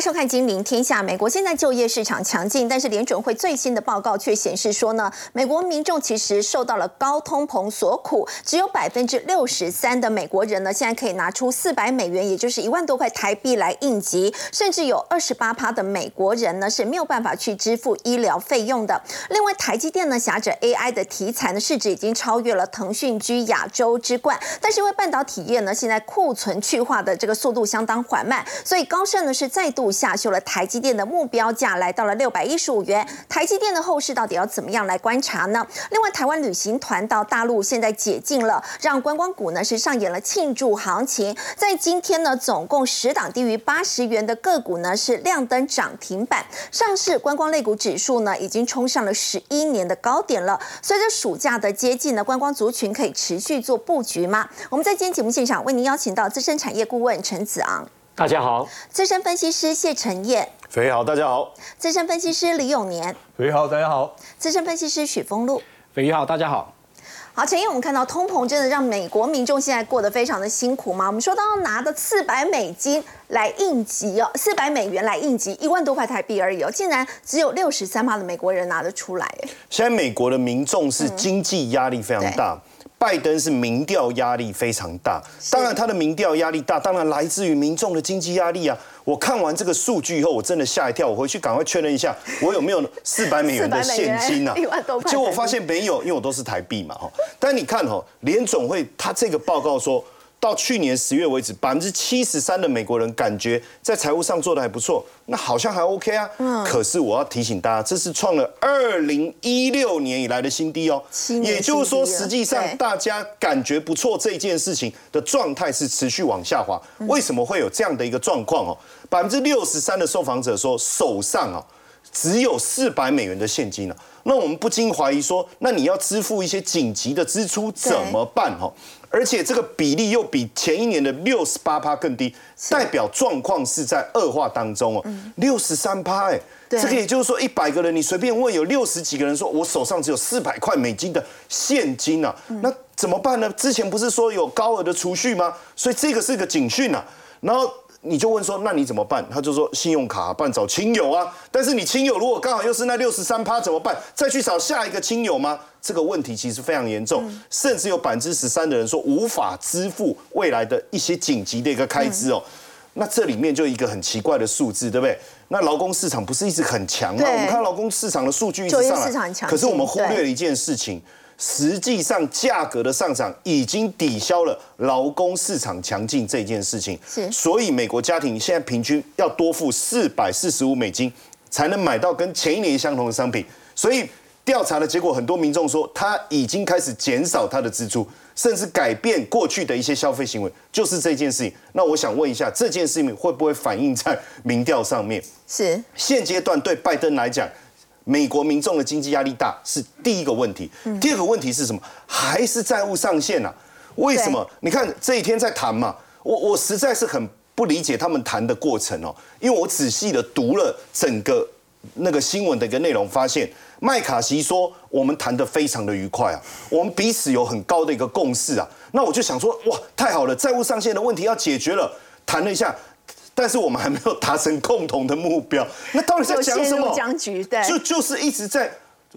收看《金陵天下》。美国现在就业市场强劲，但是联准会最新的报告却显示说呢，美国民众其实受到了高通膨所苦。只有百分之六十三的美国人呢，现在可以拿出四百美元，也就是一万多块台币来应急。甚至有二十八趴的美国人呢是没有办法去支付医疗费用的。另外，台积电呢，挟着 AI 的题材呢，市值已经超越了腾讯居亚洲之冠。但是因为半导体业呢，现在库存去化的这个速度相当缓慢，所以高盛呢是再度。下修了台积电的目标价，来到了六百一十五元。台积电的后市到底要怎么样来观察呢？另外，台湾旅行团到大陆现在解禁了，让观光股呢是上演了庆祝行情。在今天呢，总共十档低于八十元的个股呢是亮灯涨停板，上市观光类股指数呢已经冲上了十一年的高点了。随着暑假的接近呢，观光族群可以持续做布局吗？我们在今天节目现场为您邀请到资深产业顾问陈子昂。大家好，资深分析师谢晨燕，肥好，大家好，资深分析师李永年，肥好，大家好，资深分析师许峰路，肥好，大家好。好，陈燕，我们看到通膨真的让美国民众现在过得非常的辛苦吗？我们说到要拿的四百美金来应急哦，四百美元来应急一万多块台币而已哦，竟然只有六十三的美国人拿得出来。现在美国的民众是经济压力非常大。拜登是民调压力非常大，当然他的民调压力大，当然来自于民众的经济压力啊。我看完这个数据以后，我真的吓一跳，我回去赶快确认一下，我有没有四百美元的现金啊？结果我发现没有，因为我都是台币嘛哈。但你看哈，联总会他这个报告说。到去年十月为止，百分之七十三的美国人感觉在财务上做的还不错，那好像还 OK 啊。嗯。可是我要提醒大家，这是创了二零一六年以来的新低哦。也就是说，实际上大家感觉不错这件事情的状态是持续往下滑。为什么会有这样的一个状况哦？百分之六十三的受访者说手上啊只有四百美元的现金了。那我们不禁怀疑说，那你要支付一些紧急的支出怎么办？哈。而且这个比例又比前一年的六十八趴更低，代表状况是在恶化当中哦。六十三趴，哎，这个也就是说，一百个人你随便问，有六十几个人说我手上只有四百块美金的现金啊，那怎么办呢？之前不是说有高额的储蓄吗？所以这个是个警讯啊。然后。你就问说，那你怎么办？他就说信用卡，不然找亲友啊。但是你亲友如果刚好又是那六十三趴怎么办？再去找下一个亲友吗？这个问题其实非常严重，甚至有百分之十三的人说无法支付未来的一些紧急的一个开支哦。那这里面就一个很奇怪的数字，对不对？那劳工市场不是一直很强吗？我们看劳工市场的数据一直上来，可是我们忽略了一件事情。实际上，价格的上涨已经抵消了劳工市场强劲这件事情。是，所以美国家庭现在平均要多付四百四十五美金，才能买到跟前一年相同的商品。所以调查的结果，很多民众说他已经开始减少他的支出，甚至改变过去的一些消费行为，就是这件事情。那我想问一下，这件事情会不会反映在民调上面？是，现阶段对拜登来讲。美国民众的经济压力大是第一个问题，第二个问题是什么？还是债务上限啊？为什么？你看这一天在谈嘛，我我实在是很不理解他们谈的过程哦，因为我仔细的读了整个那个新闻的一个内容，发现麦卡锡说我们谈的非常的愉快啊，我们彼此有很高的一个共识啊，那我就想说哇，太好了，债务上限的问题要解决了，谈了一下。但是我们还没有达成共同的目标，那到底在讲什么？僵局，对，就就是一直在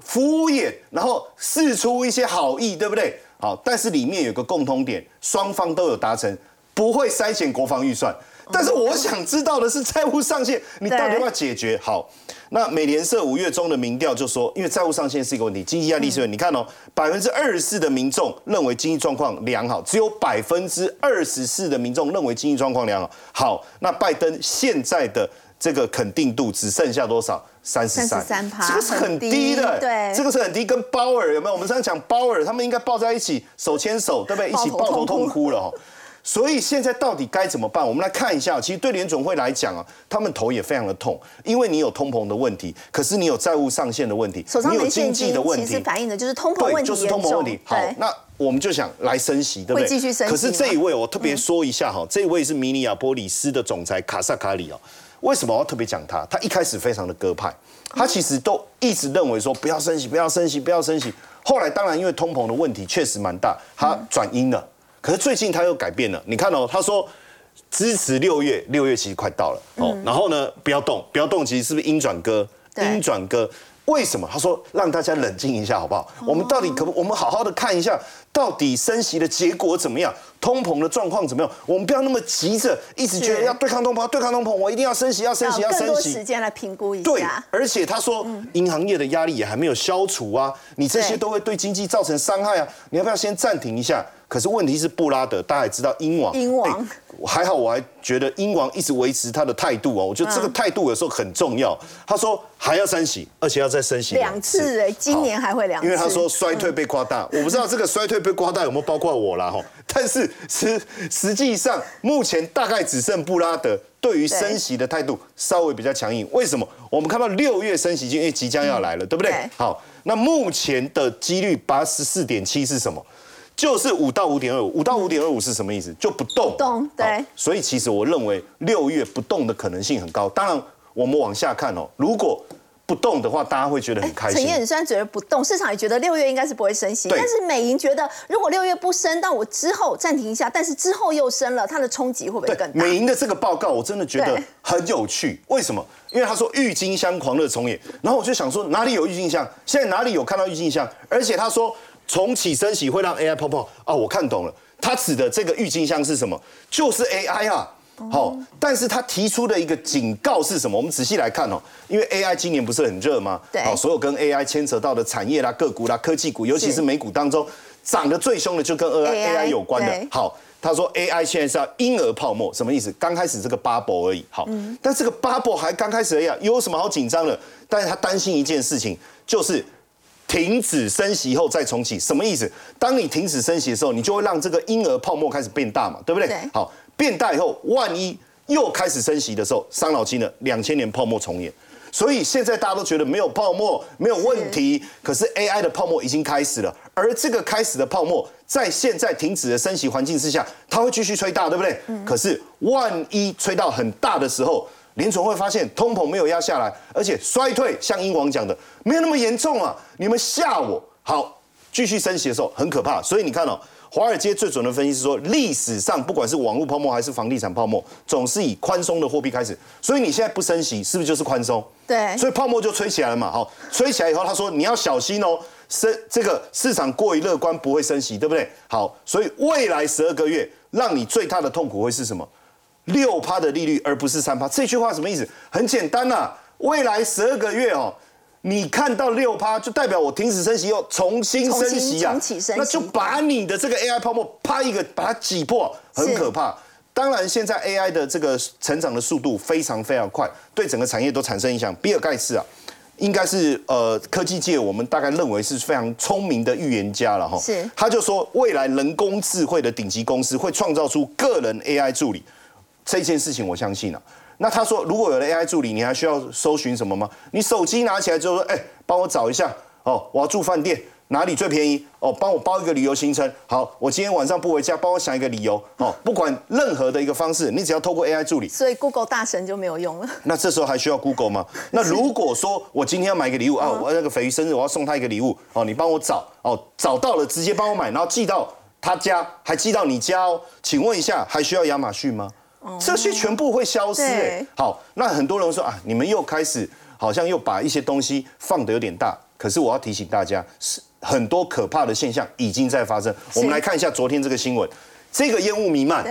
敷衍，然后试出一些好意，对不对？好，但是里面有个共通点，双方都有达成，不会筛减国防预算。但是我想知道的是，债务上限你到底要不要解决？好，那美联社五月中的民调就说，因为债务上限是一个问题，经济压力是问题。你看哦，百分之二十四的民众认为经济状况良好，只有百分之二十四的民众认为经济状况良好。好，那拜登现在的这个肯定度只剩下多少？三十三，这个是很低的，对，这个是很低。跟鲍尔有没有？我们刚才讲鲍尔，他们应该抱在一起，手牵手，对不对？一起抱头痛哭了哦。所以现在到底该怎么办？我们来看一下。其实对联总会来讲啊，他们头也非常的痛，因为你有通膨的问题，可是你有债务上限的问题，你有经济的问题，其实反映的就是通膨问题就是通膨问题。好，那我们就想来升息，对不对？继续升息。可是这一位我特别说一下哈，这一位是米尼亚波里斯的总裁卡萨卡里哦。为什么我要特别讲他？他一开始非常的鸽派，他其实都一直认为说不要升息，不要升息，不要升息。后来当然因为通膨的问题确实蛮大，他转阴了。可是最近他又改变了，你看哦，他说支持六月，六月其实快到了哦。然后呢，不要动，不要动，其实是不是鹰转鸽？鹰转鸽。为什么？他说让大家冷静一下，好不好？我们到底可不？我们好好的看一下，到底升息的结果怎么样？通膨的状况怎么样？我们不要那么急着，一直觉得要对抗通膨，对抗通膨，我一定要升息，要升息，要升息。时间来评估一下。对，而且他说，银行业的压力也还没有消除啊，你这些都会对经济造成伤害啊，你要不要先暂停一下？可是问题是布拉德，大家也知道英王，英王还好，我还觉得英王一直维持他的态度哦，我觉得这个态度有时候很重要。他说还要升息，而且要再升息两次，哎，今年还会两次。因为他说衰退被夸大，我不知道这个衰退被夸大有没有包括我啦哈。但是实实际上目前大概只剩布拉德对于升息的态度稍微比较强硬。为什么？我们看到六月升息因为即将要来了，对不对？好，那目前的几率八十四点七是什么？就是五到五点二五，五到五点二五是什么意思？就不动。动，对。所以其实我认为六月不动的可能性很高。当然，我们往下看哦，如果不动的话，大家会觉得很开心。陈燕虽然觉得不动，市场也觉得六月应该是不会升息。但是美银觉得，如果六月不升，但我之后暂停一下，但是之后又升了，它的冲击会不会更大？美银的这个报告我真的觉得很有趣。为什么？因为他说郁金香狂热重演，然后我就想说哪里有郁金香？现在哪里有看到郁金香？而且他说。重启升息会让 AI 泡泡啊，我看懂了，他指的这个郁金香是什么？就是 AI 啊。好，但是他提出的一个警告是什么？我们仔细来看哦，因为 AI 今年不是很热吗？对。好，所有跟 AI 牵扯到的产业啦、个股啦、科技股，尤其是美股当中涨得最凶的，就跟 AI 有关的。好，他说 AI 现在是要婴儿泡沫，什么意思？刚开始这个 bubble 而已。好，但这个 bubble 还刚开始而已，有什么好紧张的？但是他担心一件事情，就是。停止升息后再重启，什么意思？当你停止升息的时候，你就会让这个婴儿泡沫开始变大嘛，对不对？好，变大以后，万一又开始升息的时候，伤脑筋了，两千年泡沫重演。所以现在大家都觉得没有泡沫，没有问题。可是 AI 的泡沫已经开始了，而这个开始的泡沫，在现在停止的升息环境之下，它会继续吹大，对不对？可是万一吹到很大的时候，联总会发现通膨没有压下来，而且衰退，像英王讲的，没有那么严重啊！你们吓我，好，继续升息的时候很可怕。所以你看哦，华尔街最准的分析是说，历史上不管是网络泡沫还是房地产泡沫，总是以宽松的货币开始。所以你现在不升息，是不是就是宽松？对。所以泡沫就吹起来了嘛。好，吹起来以后，他说你要小心哦，升这个市场过于乐观不会升息，对不对？好，所以未来十二个月让你最大的痛苦会是什么？六趴的利率，而不是三趴。这句话什么意思？很简单呐，未来十二个月哦，你看到六趴，就代表我停止升息又重新升息啊，那就把你的这个 AI 泡沫啪一个把它挤破，很可怕。当然，现在 AI 的这个成长的速度非常非常快，对整个产业都产生影响。比尔盖茨啊，应该是呃科技界我们大概认为是非常聪明的预言家了哈。是，他就说未来人工智慧的顶级公司会创造出个人 AI 助理。这件事情我相信了。那他说，如果有了 AI 助理，你还需要搜寻什么吗？你手机拿起来之后说，哎，帮我找一下哦，我要住饭店，哪里最便宜？哦，帮我包一个旅游行程。好，我今天晚上不回家，帮我想一个理由。哦，不管任何的一个方式，你只要透过 AI 助理。所以 Google 大神就没有用了。那这时候还需要 Google 吗？那如果说我今天要买一个礼物啊，我那个肥鱼生日，我要送他一个礼物哦，你帮我找哦，找到了直接帮我买，然后寄到他家，还寄到你家哦。请问一下，还需要亚马逊吗？这些全部会消失哎，好，那很多人说啊，你们又开始好像又把一些东西放得有点大，可是我要提醒大家，是很多可怕的现象已经在发生。我们来看一下昨天这个新闻，这个烟雾弥漫，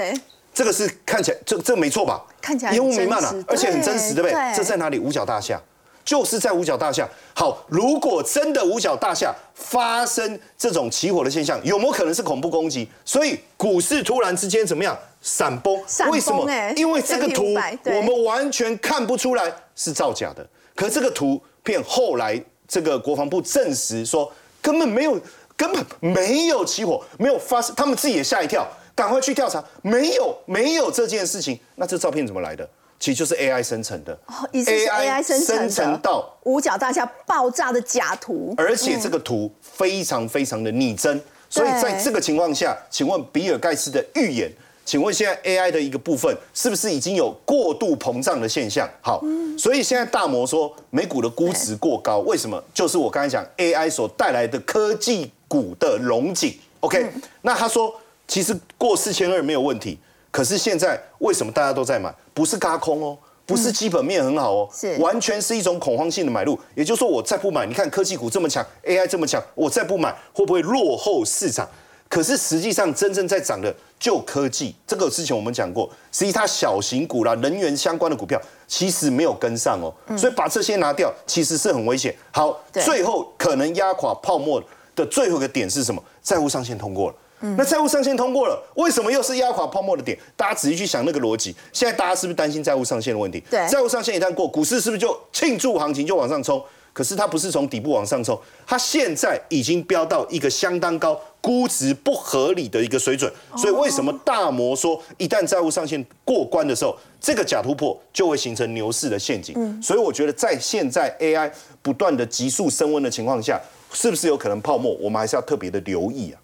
这个是看起来这这没错吧？看起来烟雾弥漫了，而且很真实，对不对？这在哪里？五角大厦。就是在五角大厦。好，如果真的五角大厦发生这种起火的现象，有没有可能是恐怖攻击？所以股市突然之间怎么样闪崩？为什么？因为这个图我们完全看不出来是造假的。可这个图片后来这个国防部证实说根本没有，根本没有起火，没有发生，他们自己也吓一跳，赶快去调查，没有，没有这件事情。那这照片怎么来的？其实就是 AI 生成的哦，AI 生成到五角大厦爆炸的假图，而且这个图非常非常的拟真，所以在这个情况下，请问比尔盖茨的预言，请问现在 AI 的一个部分是不是已经有过度膨胀的现象？好，所以现在大摩说美股的估值过高，为什么？就是我刚才讲 AI 所带来的科技股的龙井。OK，那他说其实过四千二没有问题。可是现在为什么大家都在买？不是嘎空哦，不是基本面很好哦，是完全是一种恐慌性的买入。也就是说，我再不买，你看科技股这么强，AI 这么强，我再不买，会不会落后市场？可是实际上真正在涨的就科技，这个之前我们讲过，实际它小型股啦、能源相关的股票其实没有跟上哦，所以把这些拿掉其实是很危险。好，最后可能压垮泡沫的最后一个点是什么？债务上限通过了。那债务上限通过了，为什么又是压垮泡沫的点？大家仔细去想那个逻辑。现在大家是不是担心债务上限的问题？对，债务上限一旦过，股市是不是就庆祝行情就往上冲？可是它不是从底部往上冲，它现在已经飙到一个相当高、估值不合理的一个水准。所以为什么大摩说，一旦债务上限过关的时候，这个假突破就会形成牛市的陷阱？所以我觉得在现在 AI 不断的急速升温的情况下，是不是有可能泡沫？我们还是要特别的留意啊。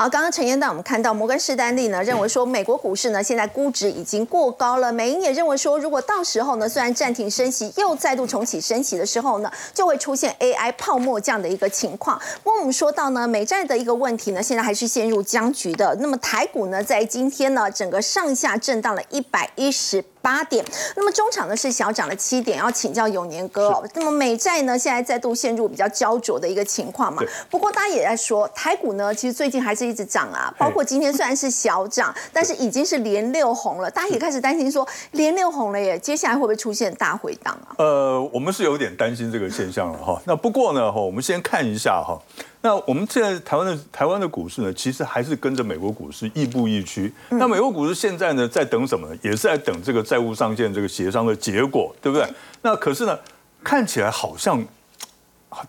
好，刚刚陈彦带我们看到摩根士丹利呢认为说，美国股市呢现在估值已经过高了。美银也认为说，如果到时候呢虽然暂停升息，又再度重启升息的时候呢，就会出现 AI 泡沫这样的一个情况。不过我们说到呢，美债的一个问题呢，现在还是陷入僵局的。那么台股呢，在今天呢，整个上下震荡了一百一十。八点，那么中场呢是小涨了七点，要请教永年哥哦。那么美债呢现在再度陷入比较焦灼的一个情况嘛？不过大家也在说，台股呢其实最近还是一直涨啊，包括今天虽然是小涨，但是已经是连六红了。大家也开始担心说，连六红了耶，接下来会不会出现大回档啊？呃，我们是有点担心这个现象了哈。那不过呢哈，我们先看一下哈。那我们现在台湾的台湾的股市呢，其实还是跟着美国股市亦步亦趋。那美国股市现在呢，在等什么呢？也是在等这个债务上限这个协商的结果，对不对？那可是呢，看起来好像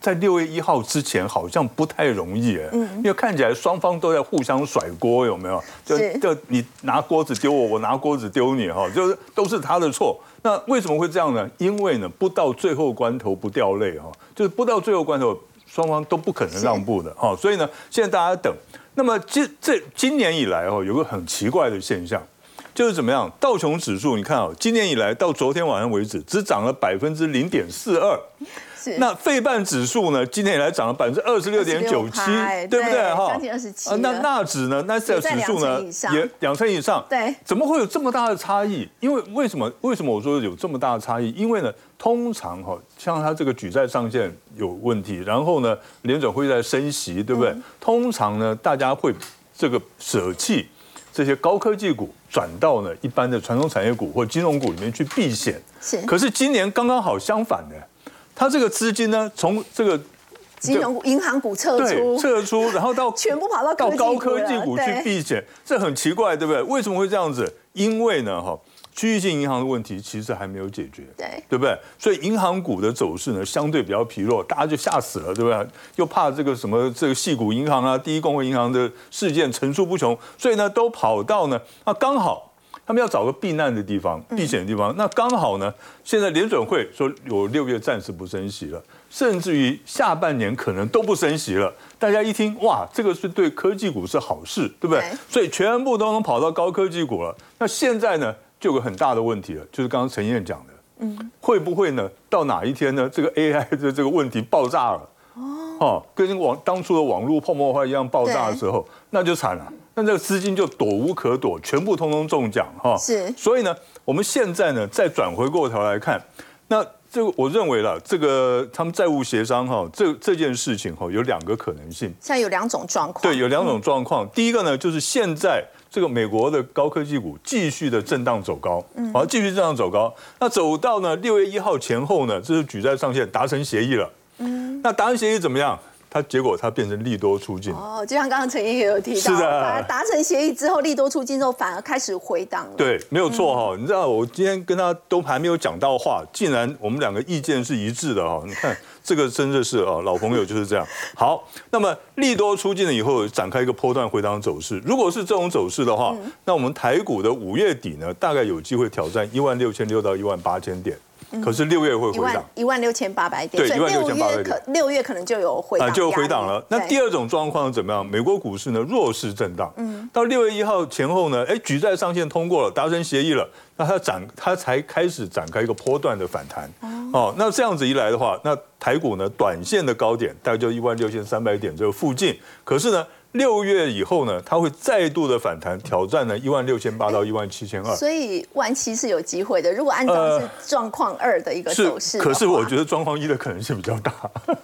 在六月一号之前，好像不太容易哎。嗯。因为看起来双方都在互相甩锅，有没有？就就你拿锅子丢我，我拿锅子丢你哈，就是都是他的错。那为什么会这样呢？因为呢，不到最后关头不掉泪哈，就是不到最后关头。双方都不可能让步的哈，所以呢，现在大家等。那么这这今年以来哦，有个很奇怪的现象，就是怎么样？道琼指数你看啊，今年以来到昨天晚上为止，只涨了百分之零点四二。那费半指数呢？今年以来涨了百分之二十六点九七，对不对？哈，将近二十七。那纳指呢？纳斯达指数呢？也两成以上。对，怎么会有这么大的差异？因为为什么？为什么我说有这么大的差异？因为呢，通常哈，像它这个举债上限有问题，然后呢，联准会在升息，对不对？通常呢，大家会这个舍弃这些高科技股，转到呢一般的传统产业股或金融股里面去避险。是。可是今年刚刚好相反的。它这个资金呢，从这个金融股、银行股撤出，撤出，然后到全部跑到到高科技股去避险，这很奇怪，对不对？为什么会这样子？因为呢，哈，区域性银行的问题其实还没有解决，对，对不对？所以银行股的走势呢，相对比较疲弱，大家就吓死了，对不对？又怕这个什么这个细股银行啊、第一共和银行的事件层出不穷，所以呢，都跑到呢，那刚好。他们要找个避难的地方、避险的地方，那刚好呢。现在联准会说有六月暂时不升息了，甚至于下半年可能都不升息了。大家一听，哇，这个是对科技股是好事，对不对？所以全部都能跑到高科技股了。那现在呢，就有个很大的问题了，就是刚刚陈燕讲的，嗯，会不会呢？到哪一天呢？这个 AI 的这个问题爆炸了，哦，跟网当初的网络泡沫化一样爆炸的时候，那就惨了。那这个资金就躲无可躲，全部通通中奖哈。是，所以呢，我们现在呢再转回过头来看，那这个我认为了，这个他们债务协商哈，这这件事情哈有两个可能性。现在有两种状况。对，有两种状况。第一个呢，就是现在这个美国的高科技股继续的震荡走高，好，继续震荡走高。那走到呢六月一号前后呢，这是举债上限达成协议了。嗯，那达成协议怎么样？它结果它变成利多出尽哦，就像刚刚陈英也有提到，是的，达成协议之后利多出尽之后反而开始回档了。对，没有错哈。你知道我今天跟他都还没有讲到话，竟然我们两个意见是一致的哈。你看这个真的是啊，老朋友就是这样。好，那么利多出尽了以后，展开一个波段回档走势。如果是这种走势的话，那我们台股的五月底呢，大概有机会挑战一万六千六到一万八千点。可是六月会回档，一万六千八百点，对，一万六千八百点，六月可能就有回档，就回档了。那第二种状况怎么样？美国股市呢弱势震荡，嗯，到六月一号前后呢，哎，举债上限通过了，达成协议了，那它展它才开始展开一个波段的反弹，哦，那这样子一来的话，那台股呢短线的高点大概就一万六千三百点这个附近，可是呢六月以后呢，它会再度的反弹，挑战呢一万六千八到一万七千二。所以万七是有机会的。如果按照是状况二的一个走势，可是我觉得状况一的可能性比较大。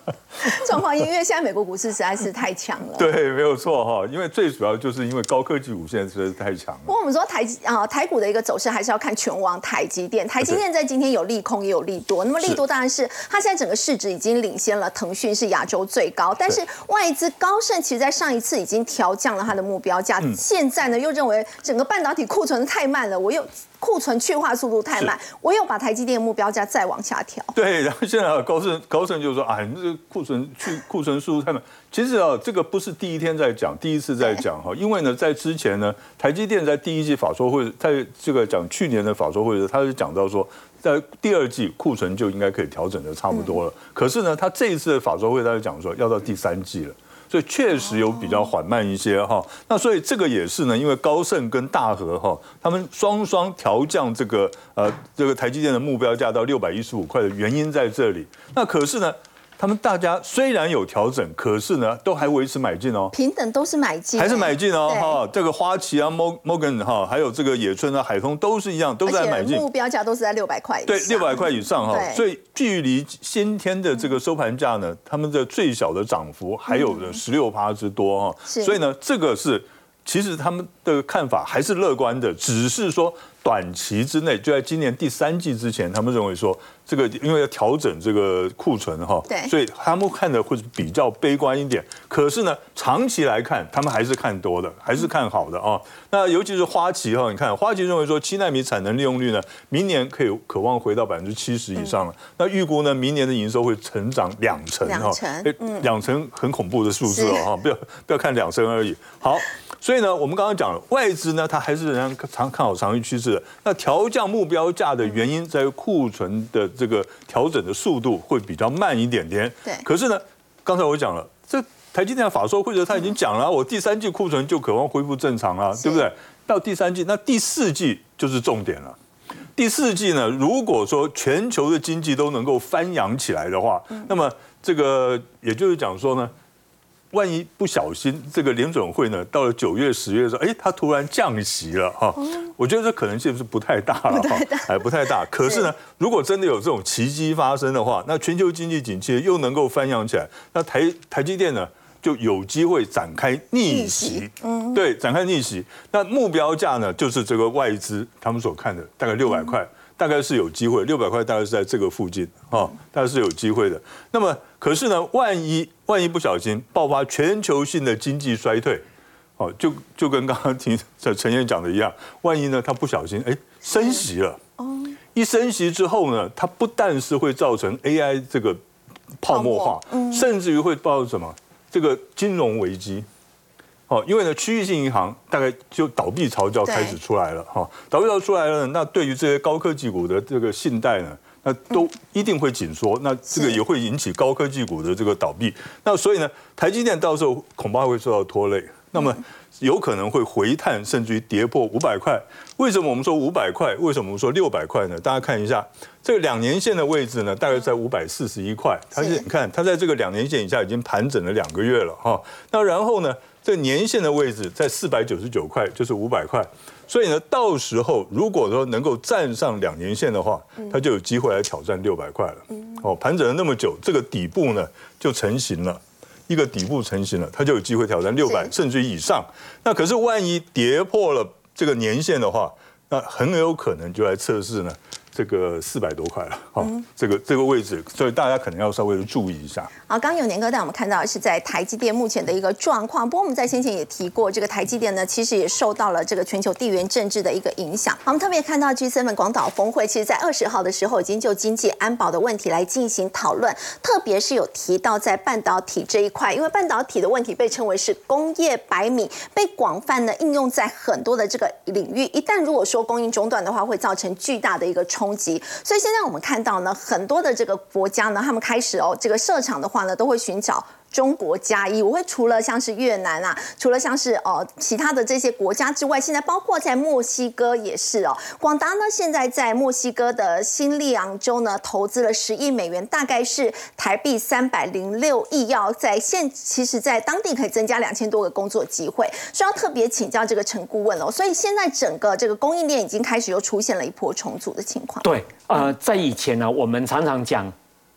状况一，因为现在美国股市实在是太强了。对，没有错哈。因为最主要就是因为高科技股现在实在是太强了。不过我们说台啊台股的一个走势还是要看全网台积电。台积电在今天有利空也有利多。那么利多当然是它现在整个市值已经领先了腾讯，是亚洲最高。但是外资高盛其实在上一次已经调降了它的目标价，现在呢又认为整个半导体库存太慢了，我又。库存去化速度太慢，我又把台积电目标价再往下调。对，然后现在高盛高盛就说啊，你这个库存去库存速度太慢。其实啊，这个不是第一天在讲，第一次在讲哈，因为呢，在之前呢，台积电在第一季法说会，在这个讲去年的法说会的时候，他是讲到说，在第二季库存就应该可以调整的差不多了。可是呢，他这一次的法说会，他就讲说要到第三季了。所以确实有比较缓慢一些哈，那所以这个也是呢，因为高盛跟大和哈，他们双双调降这个呃这个台积电的目标价到六百一十五块的原因在这里。那可是呢？他们大家虽然有调整，可是呢，都还维持买进哦，平等都是买进，还是买进哦，哈，这个花旗啊，Mo Morgan 哈，还有这个野村啊，海通都是一样，都在买进，目标价都是在六百块，对，六百块以上哈，所以距离先天的这个收盘价呢，他们的最小的涨幅还有的十六趴之多哈，所以呢，这个是其实他们的看法还是乐观的，只是说短期之内，就在今年第三季之前，他们认为说。这个因为要调整这个库存哈，对，所以他们看的会比较悲观一点。可是呢，长期来看，他们还是看多的，还是看好的啊。那尤其是花旗哈，你看花旗认为说七纳米产能利用率呢，明年可以渴望回到百分之七十以上了。那预估呢，明年的营收会成长两成哈，两成很恐怖的数字哦哈，不要不要看两成而已。好，所以呢，我们刚刚讲了，外资呢，它还是仍然长看好长期趋势的。那调降目标价的原因在于库存的。这个调整的速度会比较慢一点点，对。可是呢，刚才我讲了，这台积电法说会者他已经讲了，我第三季库存就渴望恢复正常了，对不对？到第三季，那第四季就是重点了。第四季呢，如果说全球的经济都能够翻扬起来的话，那么这个也就是讲说呢。万一不小心，这个联准会呢，到了九月、十月的时候，哎，它突然降息了哈，我觉得这可能性是不太大了哈，哎，不太大。可是呢，如果真的有这种奇迹发生的话，那全球经济景气又能够翻扬起来，那台台积电呢就有机会展开逆袭，嗯，对，展开逆袭。那目标价呢，就是这个外资他们所看的大概六百块。大概是有机会，六百块大概是在这个附近，哈，大概是有机会的。那么，可是呢，万一万一不小心爆发全球性的经济衰退，哦，就就跟刚刚听陈陈燕讲的一样，万一呢，他不小心哎升息了，哦，一升息之后呢，它不但是会造成 AI 这个泡沫化，甚至于会爆什么？这个金融危机。哦，因为呢，区域性银行大概就倒闭潮就要开始出来了哈，倒闭潮出来了，那对于这些高科技股的这个信贷呢，那都一定会紧缩，那这个也会引起高科技股的这个倒闭，那所以呢，台积电到时候恐怕会受到拖累，那么有可能会回探，甚至于跌破五百块。为什么我们说五百块？为什么我们说六百块呢？大家看一下这个两年线的位置呢，大概在五百四十一块，它是你看它在这个两年线以下已经盘整了两个月了哈，那然后呢？这年线的位置在四百九十九块，就是五百块，所以呢，到时候如果说能够站上两年线的话，它就有机会来挑战六百块了。哦，盘整了那么久，这个底部呢就成型了，一个底部成型了，它就有机会挑战六百甚至于以上。那可是万一跌破了这个年线的话，那很有可能就来测试呢。这个四百多块了，好，这个这个位置，所以大家可能要稍微的注意一下。好，刚有年哥带我们看到是在台积电目前的一个状况，不过我们在先前也提过，这个台积电呢，其实也受到了这个全球地缘政治的一个影响。我们特别看到 G7 广岛峰会，其实在二十号的时候已经就经济安保的问题来进行讨论，特别是有提到在半导体这一块，因为半导体的问题被称为是工业百米，被广泛的应用在很多的这个领域，一旦如果说供应中断的话，会造成巨大的一个冲。冲击，所以现在我们看到呢，很多的这个国家呢，他们开始哦，这个设厂的话呢，都会寻找。中国加一，我会除了像是越南啊，除了像是哦其他的这些国家之外，现在包括在墨西哥也是哦。广达呢现在在墨西哥的新利昂州呢投资了十亿美元，大概是台币三百零六亿，要在现其实在当地可以增加两千多个工作机会，所以要特别请教这个陈顾问了。所以现在整个这个供应链已经开始又出现了一波重组的情况。对，呃，在以前呢，我们常常讲。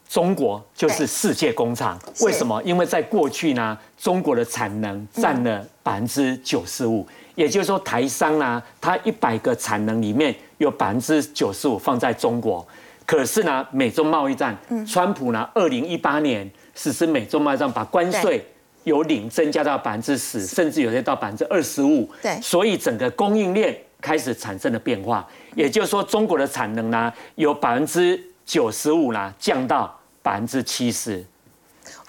中国就是世界工厂，为什么？因为在过去呢，中国的产能占了百分之九十五，也就是说，台商呢，它一百个产能里面有百分之九十五放在中国。可是呢，美中贸易战，川普呢，二零一八年实施美中贸易战，把关税由零增加到百分之十，甚至有些到百分之二十五。对，所以整个供应链开始产生了变化。也就是说，中国的产能呢，有百分之九十五呢降到。百分之七十，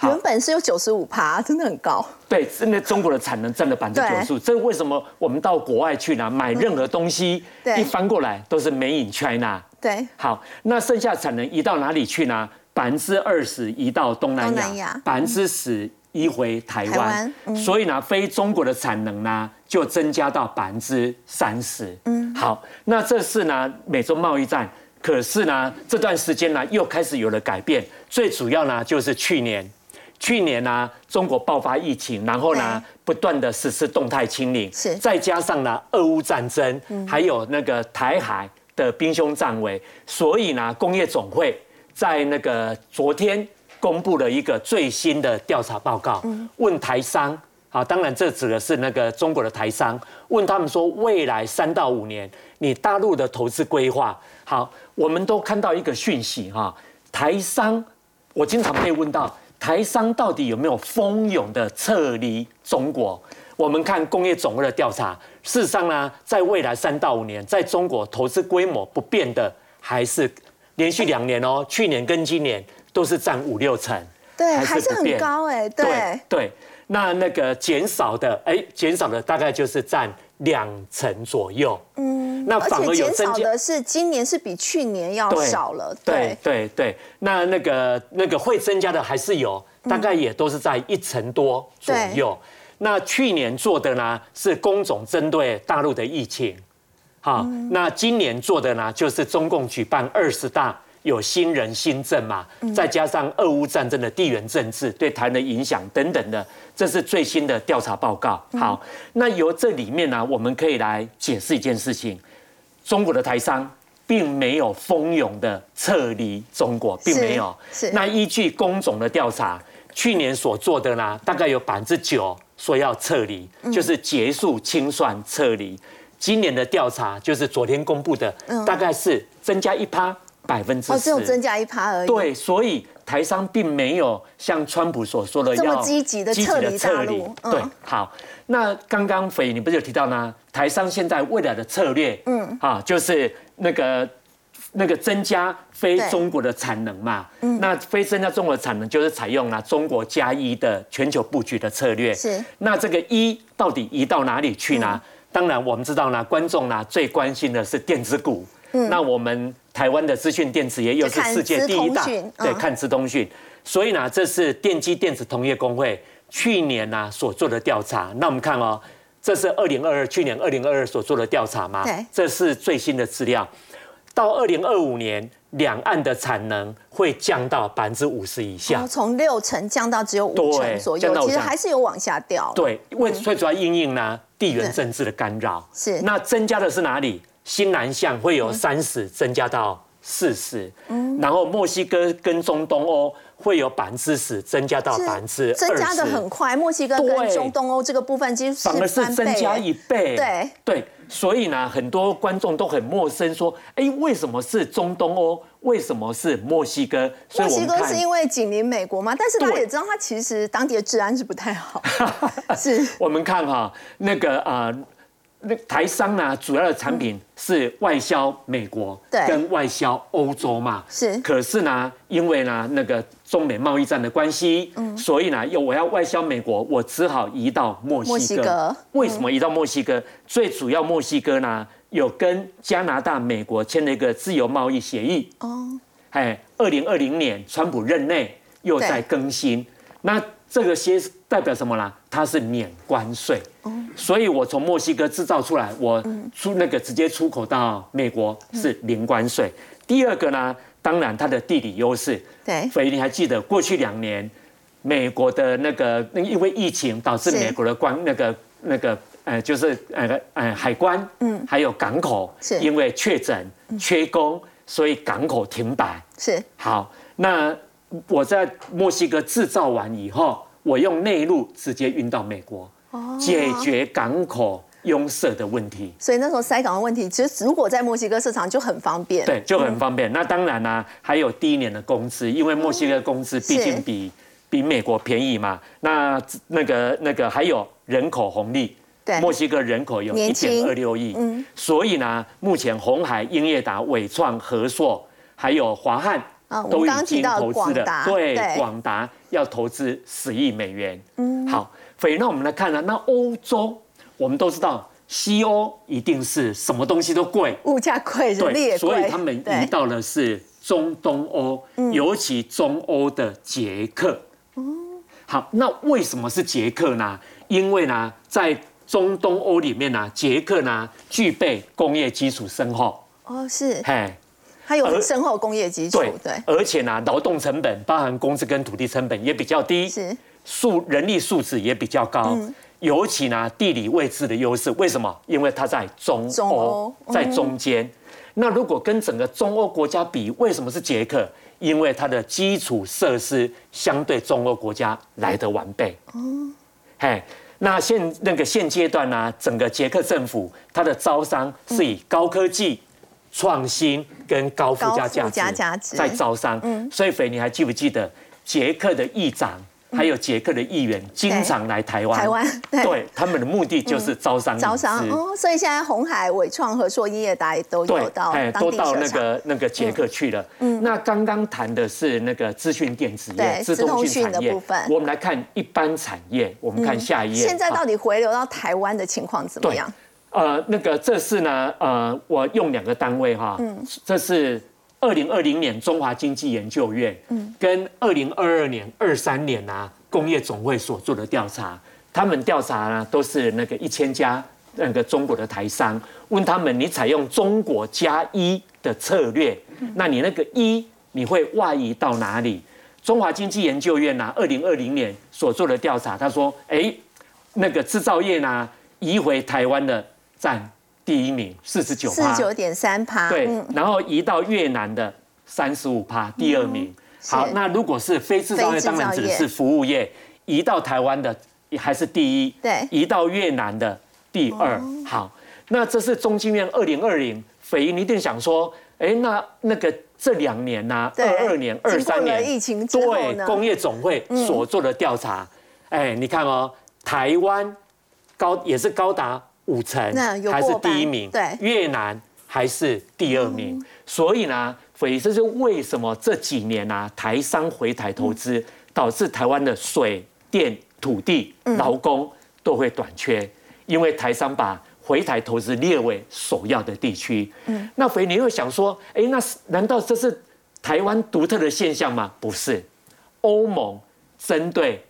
原本是有九十五趴，真的很高。对，真的中国的产能占了百分之九十五。这为什么我们到国外去呢？买任何东西，一翻过来都是 Made in China。对，好，那剩下产能移到哪里去呢？百分之二十移到东南亚，百分之十移回台湾。所以呢，非中国的产能呢就增加到百分之三十。嗯，好，那这是呢美洲贸易战。可是呢，这段时间呢又开始有了改变。最主要呢就是去年，去年呢中国爆发疫情，然后呢不断的实施动态清零，是。再加上呢俄乌战争，还有那个台海的兵凶战危，所以呢工业总会在那个昨天公布了一个最新的调查报告，问台商，啊，当然这指的是那个中国的台商，问他们说未来三到五年你大陆的投资规划，好。我们都看到一个讯息哈，台商，我经常被问到台商到底有没有蜂拥的撤离中国？我们看工业总会的调查，事实上呢，在未来三到五年，在中国投资规模不变的，还是连续两年哦，去年跟今年都是占五六成，对，还是很高哎，对对，那那个减少的，哎，减少的大概就是占。两成左右，嗯，那反而减少的是今年是比去年要少了，对对对，那那个那个会增加的还是有，大概也都是在一成多左右。那去年做的呢是工种针对大陆的疫情，好，那今年做的呢就是中共举办二十大。有新人新政嘛，再加上俄乌战争的地缘政治对台湾的影响等等的，这是最新的调查报告。好，那由这里面呢，我们可以来解释一件事情：中国的台商并没有蜂拥的撤离中国，并没有。是。那依据工总的调查，去年所做的呢，大概有百分之九说要撤离，就是结束清算撤离。今年的调查就是昨天公布的，大概是增加一趴。百分之哦，只有增加一趴而已。对，所以台商并没有像川普所说的这么积极的撤离大陆。对，好，那刚刚斐你不是有提到呢？台商现在未来的策略，嗯，啊，就是那个那个增加非中国的产能嘛。嗯，那非增加中国的产能，就是采用了中国加一的全球布局的策略。是。那这个一到底移到哪里去呢？当然，我们知道呢，观众呢最关心的是电子股。嗯，那我们。台湾的资讯电子业又是世界第一大，对，看资通讯，所以呢，这是电机电子同业工会去年呢所做的调查。那我们看哦，这是二零二二去年二零二二所做的调查吗？对，这是最新的资料。到二零二五年，两岸的产能会降到百分之五十以下，从六成降到只有五成左右，其实还是有往下掉。对，为最主要因应呢地缘政治的干扰。是，那增加的是哪里？新南向会有三十增加到四十，嗯然后墨西哥跟中东欧会有百分之十增加到百分之增加的很快。墨西哥跟中东欧这个部分其实反而是增加一倍。对对，所以呢，很多观众都很陌生，说，哎，为什么是中东欧？为什么是墨西哥？墨西哥是因为紧邻美国吗？但是大家也知道，它其实当地的治安是不太好。是，我们看哈，那个啊。那台商呢，主要的产品是外销美国，跟外销欧洲嘛。是。可是呢，因为呢那个中美贸易战的关系，嗯，所以呢，又我要外销美国，我只好移到墨西哥。墨西哥。为什么移到墨西哥？最主要墨西哥呢，有跟加拿大、美国签了一个自由贸易协议。哦。哎，二零二零年川普任内又在更新。那这个些代表什么呢？它是免关税，所以我从墨西哥制造出来，我出那个直接出口到美国是零关税。第二个呢，当然它的地理优势。对，所以你还记得过去两年，美国的那个因为疫情导致美国的关那个那个呃就是呃呃海关，嗯，还有港口，是因为确诊缺工，所以港口停摆。是好，那我在墨西哥制造完以后，我用内陆直接运到美国，解决港口拥塞的问题。所以那时候塞港的问题，其实如果在墨西哥市场就很方便。对，就很方便。那当然啦、还有第一年的工资，因为墨西哥工资毕竟比比美国便宜嘛。那那个那个还有人口红利，对墨西哥人口有一点二六亿，所以呢，目前红海、英业达、伟创、和硕还有华汉啊我们都已经刚刚提到投资了广达，对对，广达要投资十亿美元。嗯，好，所以那我们来看呢，那欧洲我们都知道。西欧一定是什么东西都贵，物价贵，人力也贵，所以他们移到的是中东欧，尤其中欧的捷克。好，那为什么是捷克呢？因为呢，在中东欧里面呢，捷克呢具备工业基础深厚，哦是，嘿，它有很深厚工业基础对，对，而且呢，劳动成本包含工资跟土地成本也比较低，是素人力素质也比较高。嗯尤其呢，地理位置的优势，为什么？因为它在中中欧欧，在中间。那如果跟整个中欧国家比，为什么是捷克？因为它的基础设施相对中欧国家来得完备。哦，嘿，那现那个现阶段呢，整个捷克政府它的招商是以高科技、创新跟高附加价值在招商。所以，肥，你还记不记得捷克的议长？还有捷克的议员经常来台湾，台湾对对他们的目的就是招商招商哦，所以现在红海、伟创、和硕、英业达也都有，到哎，都到那。个那个捷克去了。嗯，那刚刚谈的是那个资讯电子业、对资通讯产业我们来看一般产业，我们看下一页。好现在到底回流到台湾的情况怎么样？呃，那个这是呢，呃，我用两个单位哈，嗯。这是二零二零年中华经济研究院，嗯。跟二零二二年、二三年啊工业总会所做的调查，他们调查呢都是那个一千家那个中国的台商，问他们你采用中国加一的策略，嗯。那你那个一你会外移到哪里？中华经济研究院呢，二零二零年所做的调查，他说，哎，那个制造业呢移回台湾的占第一名，四十九四十九点三趴，对嗯，然后移到越南的三十五趴，第二名。好，那如果是非制造业，当然指的是服务业，移到台湾的还是第一，对。移到越南的第二。好，那这是中经院二零二零，斐你一定想说，哎，那那个这两年呐、对。二二年、二三年，疫情对工业总会所做的调查，哎，你看哦，台湾高也是高达五成还是第一名，对。越南还是第二名，所以呢，所以这是为什么这几年啊，台商回台投资，导致台湾的水电、土地、劳工都会短缺，因为台商把回台投资列为首要的地区。嗯，那所以你又想说，哎，那是难道这是台湾独特的现象吗？不是，欧盟针对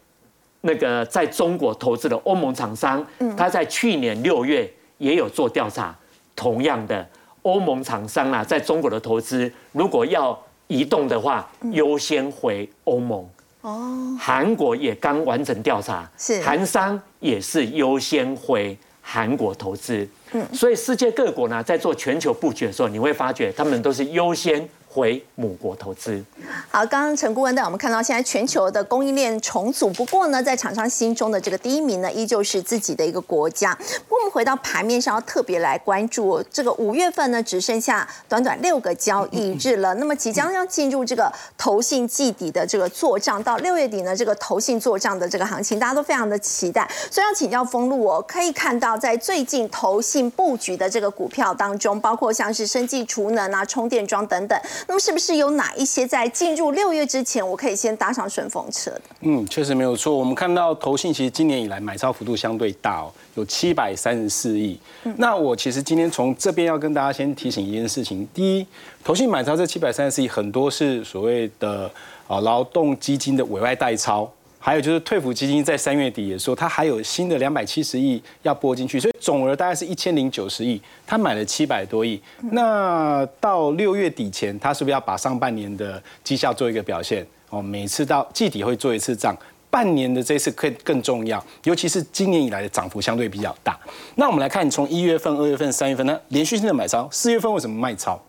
那个在中国投资的欧盟厂商，他在去年六月也有做调查，同样的，欧盟厂商啊，在中国的投资，如果要移动的话，优先回欧盟。哦，韩国也刚完成调查，是。韩商也是优先回韩国投资。嗯，所以世界各国呢，在做全球布局的时候，你会发觉他们都是优先回母国投资。好，刚刚陈顾问带我们看到，现在全球的供应链重组，不过呢，在厂商心中的这个第一名呢，依旧是自己的一个国家。我们回到盘面上，要特别来关注这个五月份呢，只剩下短短六个交易日了，那么即将要进入这个投信季底的这个做账，到六月底呢，这个投信做账的这个行情，大家都非常的期待。所以要请教封路哦，可以看到在最近投信布局的这个股票当中，包括像是生技储能啊、充电桩等等，那么是不是有哪一些在进入六月之前，我可以先搭上顺风车的？嗯，确实没有错。我们看到投信其实今年以来买超幅度相对大哦，有七百三十四亿。那我其实今天从这边要跟大家先提醒一件事情：第一，投信买超这七百三十四亿，很多是所谓的啊劳动基金的委外代超。还有就是退辅基金在三月底也说，它还有新的两百七十亿要拨进去，所以总额大概是一千零九十亿，它买了七百多亿。那到六月底前，它是不是要把上半年的绩效做一个表现？哦，每次到季底会做一次账，半年的这次更更重要，尤其是今年以来的涨幅相对比较大。那我们来看，从一月份、二月份、三月份，那连续性的买超，四月份为什么卖超？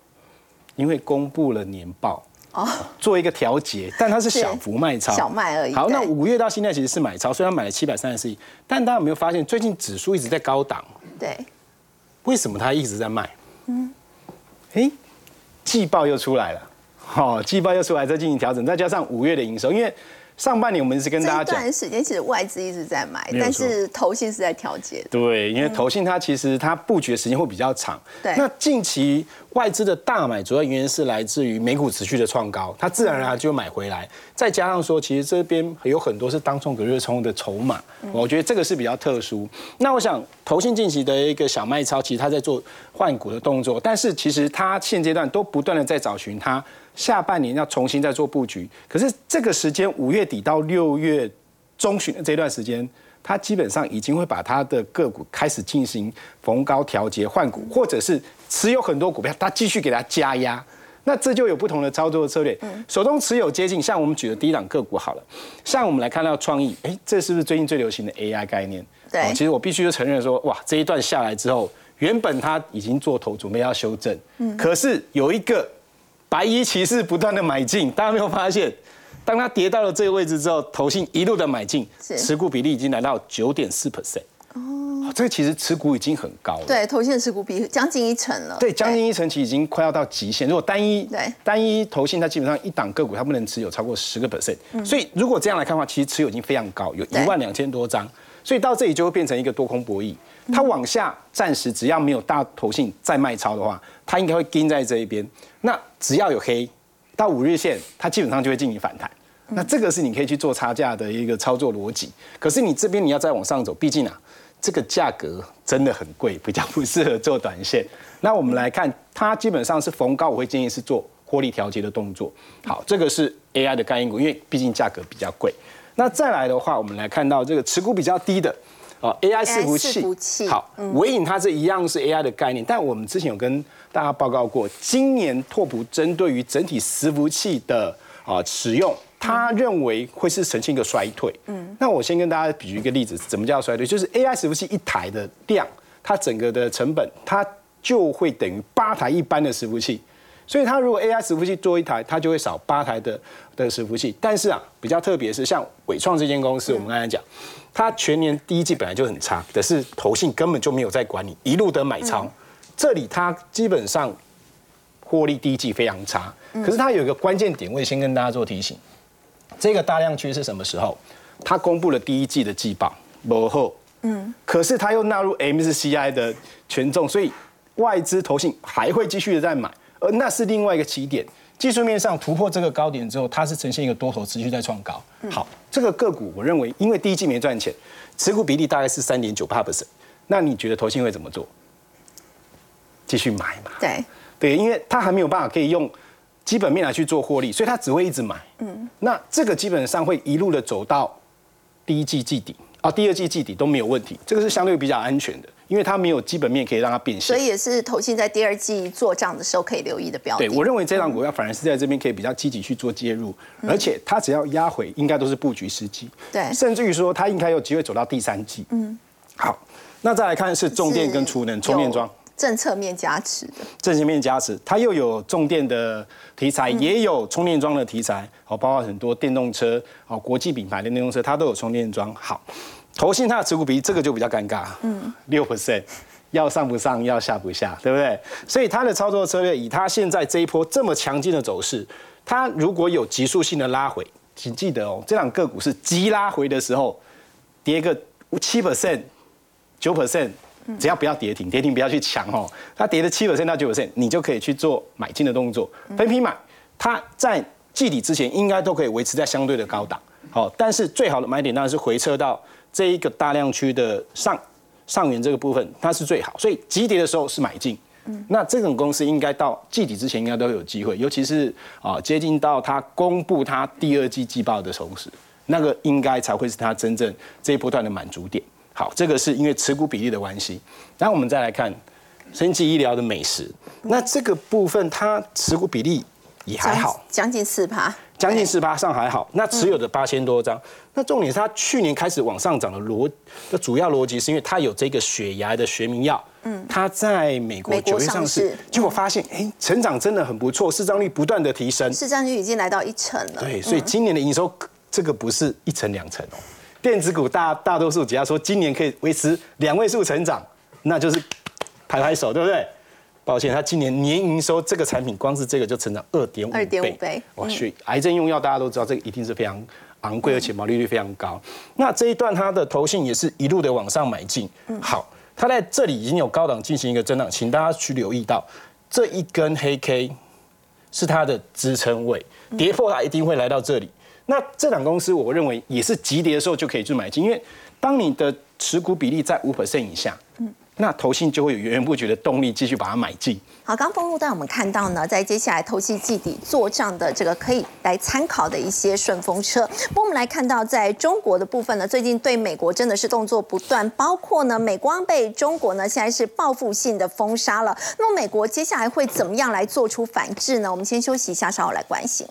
因为公布了年报。哦，做一个调节，但它是小幅卖超，小卖而已。好，那五月到现在其实是买超，虽然买了七百三十四亿，但大家有没有发现最近指数一直在高档？对，为什么它一直在卖？嗯，哎，季报又出来了，哦，季报又出来再进行调整，再加上五月的营收，因为。上半年我们是跟大家讲，这段时间其实外资一直在买，但是投信是在调节。对，因为投信它其实它布局的时间会比较长。对。那近期外资的大买，主要原因是来自于美股持续的创高，它自然而然就买回来。再加上说，其实这边有很多是当冲隔日冲的筹码，我觉得这个是比较特殊。那我想投信近期的一个小卖超，其实它在做换股的动作，但是其实它现阶段都不断的在找寻它。下半年要重新再做布局，可是这个时间五月底到六月中旬的这段时间，它基本上已经会把它的个股开始进行逢高调节换股，或者是持有很多股票，它继续给它加压，那这就有不同的操作策略。手中持有接近，像我们举的第一档个股好了，像我们来看到创意，哎，这是不是最近最流行的 AI 概念？对，其实我必须就承认说，哇，这一段下来之后，原本它已经做头准备要修正，嗯，可是有一个。白衣骑士不断的买进，大家没有发现，当它跌到了这个位置之后，投信一路的买进，持股比例已经来到九点四 percent。哦，这个其实持股已经很高了。对，投信的持股比将近一成了。对，将近一成，其实已经快要到极限。如果单一对单一投信，它基本上一档个股它不能持有超过十个 percent。所以如果这样来看的话，其实持有已经非常高，有一万两千多张。所以到这里就会变成一个多空博弈。它往下暂时只要没有大投信再卖超的话，它应该会跟在这一边。那只要有黑到五日线，它基本上就会进行反弹。那这个是你可以去做差价的一个操作逻辑。可是你这边你要再往上走，毕竟啊，这个价格真的很贵，比较不适合做短线。那我们来看，它基本上是逢高，我会建议是做获利调节的动作。好，这个是 AI 的概念股，因为毕竟价格比较贵。那再来的话，我们来看到这个持股比较低的。哦，AI 伺服器，好，微影它这一样是 AI 的概念，但我们之前有跟大家报告过，今年拓普针对于整体伺服器的啊使用，他认为会是呈现一个衰退。嗯，那我先跟大家比一个例子，怎么叫衰退？就是 AI 伺服器一台的量，它整个的成本，它就会等于八台一般的伺服器。所以它如果 AI 伺服器做一台，它就会少八台的的伺服器。但是啊，比较特别是像伟创这间公司，我们刚才讲，它全年第一季本来就很差，可是投信根本就没有在管理，一路的买超。这里它基本上获利第一季非常差，可是它有一个关键点，我先跟大家做提醒。这个大量区是什么时候？它公布了第一季的季报，然后，嗯，可是它又纳入 MSCI 的权重，所以外资投信还会继续的在买。而那是另外一个起点，技术面上突破这个高点之后，它是呈现一个多头持续在创高。好，这个个股我认为，因为第一季没赚钱，持股比例大概是三点九八 percent。那你觉得投信会怎么做？继续买嘛？对对，因为它还没有办法可以用基本面来去做获利，所以它只会一直买。嗯，那这个基本上会一路的走到第一季季底啊，第二季季底都没有问题，这个是相对比较安全的。因为它没有基本面可以让它变现，所以也是投信在第二季做账的时候可以留意的标的。对我认为这档股票反而是在这边可以比较积极去做介入，而且它只要压回，应该都是布局时机。对，甚至于说它应该有机会走到第三季。嗯，好，那再来看是重电跟储能充电桩，政策面加持的，政策面加持，它又有重电的题材，也有充电桩的题材，好，包括很多电动车，好，国际品牌的电动车，它都有充电桩，好。投信它的持股比例，这个就比较尴尬，嗯，六 percent，要上不上，要下不下，对不对？所以它的操作策略，以它现在这一波这么强劲的走势，它如果有急速性的拉回，请记得哦，这两个股是急拉回的时候，跌个七 percent，九 percent，只要不要跌停，跌停不要去抢哦，它跌了七 percent 到九 percent，你就可以去做买进的动作，分批买，它在季底之前应该都可以维持在相对的高档，好，但是最好的买点当然是回撤到。这一个大量区的上上缘这个部分，它是最好，所以急跌的时候是买进。嗯，那这种公司应该到季底之前应该都有机会，尤其是啊接近到它公布它第二季季报的同时，那个应该才会是它真正这一波段的满足点。好，这个是因为持股比例的关系。然后我们再来看生技医疗的美食，那这个部分它持股比例也还好，将近四趴，将近四趴上还好。那持有的八千多张，那重点是它去年开始往上涨的逻的主要逻辑是因为它有这个血牙的学名药，嗯，它在美国九月上市，结果发现哎，成长真的很不错，市占率不断的提升，市占率已经来到一成了。对，所以今年的营收这个不是一成两成哦。电子股大大多数只要说今年可以维持两位数成长，那就是拍拍手，对不对？抱歉，它今年年营收这个产品光是这个就成长二点五倍。二点五倍，哇！去癌症用药大家都知道，这个一定是非常昂贵，而且毛利率非常高。那这一段它的投信也是一路的往上买进。好，它在这里已经有高档进行一个增长，请大家去留意到这一根黑 K 是它的支撑位，跌破它一定会来到这里。那这档公司，我认为也是急跌的时候就可以去买进，因为当你的持股比例在五 percent 以下，嗯，那投信就会有源源不绝的动力继续把它买进。好，刚封路带我们看到呢，在接下来投信季底做账的这个可以来参考的一些顺风车。我们来看到，在中国的部分呢，最近对美国真的是动作不断，包括呢，美光被中国呢现在是报复性的封杀了。那么美国接下来会怎么样来做出反制呢？我们先休息一下，稍后来关心。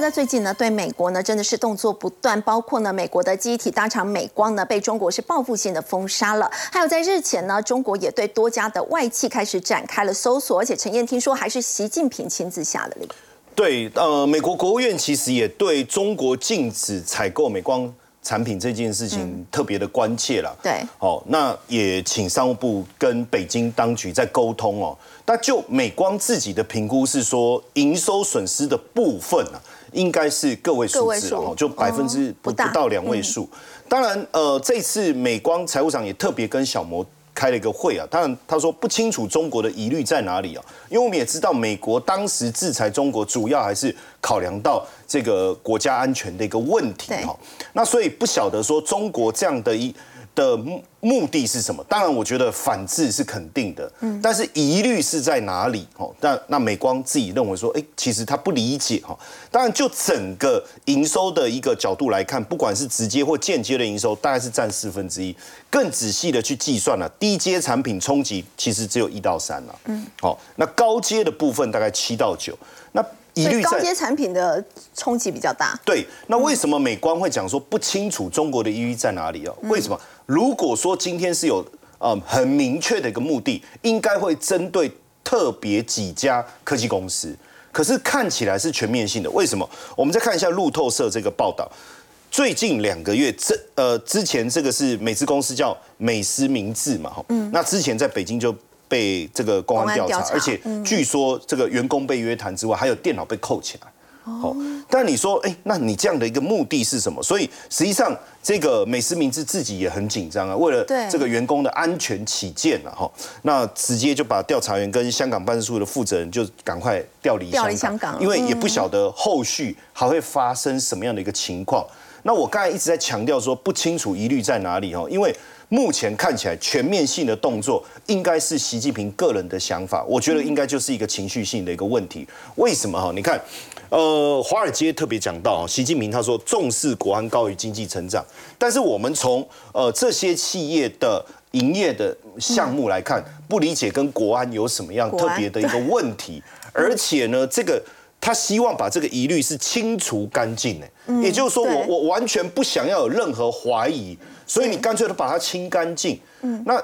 在最近呢，对美国呢真的是动作不断，包括呢美国的机体大厂美光呢被中国是报复性的封杀了，还有在日前呢，中国也对多家的外企开始展开了搜索，而且陈燕听说还是习近平亲自下的令。对，呃，美国国务院其实也对中国禁止采购美光产品这件事情特别的关切了。对，哦，那也请商务部跟北京当局在沟通哦。那就美光自己的评估是说，营收损失的部分啊。应该是个位数字了哈，就百分之不不到两位数。当然，呃，这次美光财务长也特别跟小摩开了一个会啊。当然，他说不清楚中国的疑虑在哪里啊，因为我们也知道，美国当时制裁中国，主要还是考量到这个国家安全的一个问题哈。那所以不晓得说中国这样的一。的目目的是什么？当然，我觉得反制是肯定的，嗯，但是疑虑是在哪里？哦，那那美光自己认为说，哎，其实他不理解哈。当然，就整个营收的一个角度来看，不管是直接或间接的营收，大概是占四分之一。更仔细的去计算了，低阶产品冲击其实只有一到三了，嗯，好，那高阶的部分大概七到九。那疑虑高阶产品的冲击比较大。对，那为什么美光会讲说不清楚中国的疑虑在哪里哦？为什么？如果说今天是有呃很明确的一个目的，应该会针对特别几家科技公司，可是看起来是全面性的。为什么？我们再看一下路透社这个报道，最近两个月，这呃之前这个是美资公司叫美思明治嘛，哈，嗯，那之前在北京就。被这个公安调查，而且据说这个员工被约谈之外，还有电脑被扣起来。哦，但你说，哎，那你这样的一个目的是什么？所以实际上，这个美思明治自己也很紧张啊，为了这个员工的安全起见啊，哈，那直接就把调查员跟香港办事处的负责人就赶快调离香港，因为也不晓得后续还会发生什么样的一个情况。那我刚才一直在强调说，不清楚疑虑在哪里哦，因为。目前看起来全面性的动作应该是习近平个人的想法，我觉得应该就是一个情绪性的一个问题。为什么哈？你看，呃，华尔街特别讲到啊，习近平他说重视国安高于经济成长，但是我们从呃这些企业的营业的项目来看，不理解跟国安有什么样特别的一个问题，而且呢，这个他希望把这个疑虑是清除干净的，也就是说，我我完全不想要有任何怀疑。所以你干脆都把它清干净。嗯，那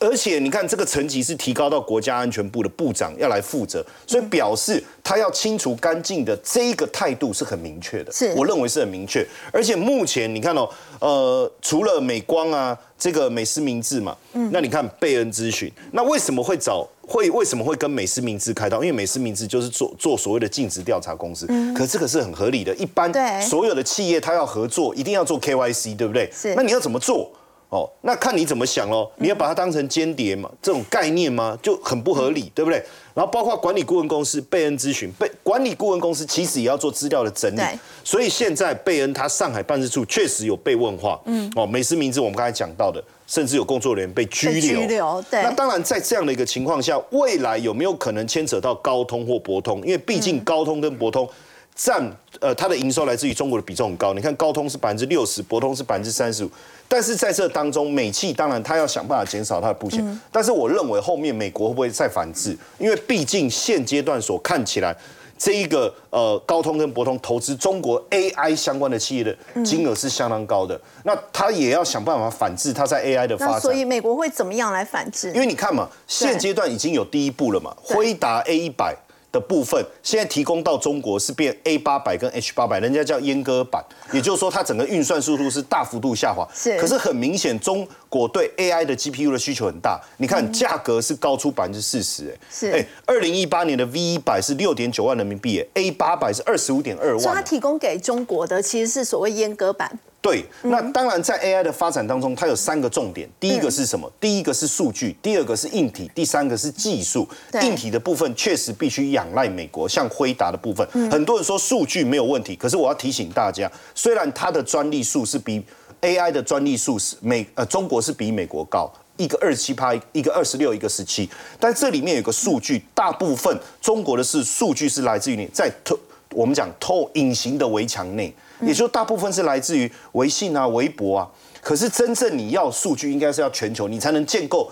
而且你看这个层级是提高到国家安全部的部长要来负责，所以表示他要清除干净的这一个态度是很明确的。是，我认为是很明确。而且目前你看哦，呃，除了美光啊，这个美思明治嘛，嗯，那你看贝恩咨询，那为什么会找会为什么会跟美思明治开刀？因为美思明治就是做做所谓的尽职调查公司，嗯，可这个是很合理的。一般所有的企业他要合作，一定要做 KYC，对不对？是。那你要怎么做？哦，那看你怎么想喽。你要把它当成间谍嘛，这种概念吗？就很不合理，对不对？然后包括管理顾问公司贝恩咨询，贝管理顾问公司其实也要做资料的整理。所以现在贝恩他上海办事处确实有被问话。嗯。哦，美思名字我们刚才讲到的，甚至有工作人员被拘留。拘留。对。那当然，在这样的一个情况下，未来有没有可能牵扯到高通或博通？因为毕竟高通跟博通。占呃，它的营收来自于中国的比重很高。你看高通是百分之六十，博通是百分之三十五。但是在这当中，美企当然它要想办法减少它的布线。但是我认为后面美国会不会再反制？因为毕竟现阶段所看起来，这一个呃高通跟博通投资中国 AI 相关的企业的金额是相当高的。那它也要想办法反制它在 AI 的发展。所以美国会怎么样来反制？因为你看嘛，现阶段已经有第一步了嘛，辉达 A 一百。的部分现在提供到中国是变 A 八百跟 H 八百，人家叫阉割版，也就是说它整个运算速度是大幅度下滑。是，可是很明显中国对 AI 的 GPU 的需求很大，你看价格是高出百分之四十，哎，是，哎，二零一八年的 V 一百是六点九万人民币，A 八百是二十五点二万。所以它提供给中国的其实是所谓阉割版。对，那当然在 AI 的发展当中，它有三个重点。第一个是什么？第一个是数据，第二个是硬体，第三个是技术。硬体的部分确实必须仰赖美国，像辉达的部分，很多人说数据没有问题，可是我要提醒大家，虽然它的专利数是比 AI 的专利数是美呃中国是比美国高，一个二十七趴，一个二十六，一个十七，但这里面有个数据，大部分中国的是数据是来自于你在透我们讲透隐形的围墙内。也就大部分是来自于微信啊、微博啊，可是真正你要数据，应该是要全球，你才能建构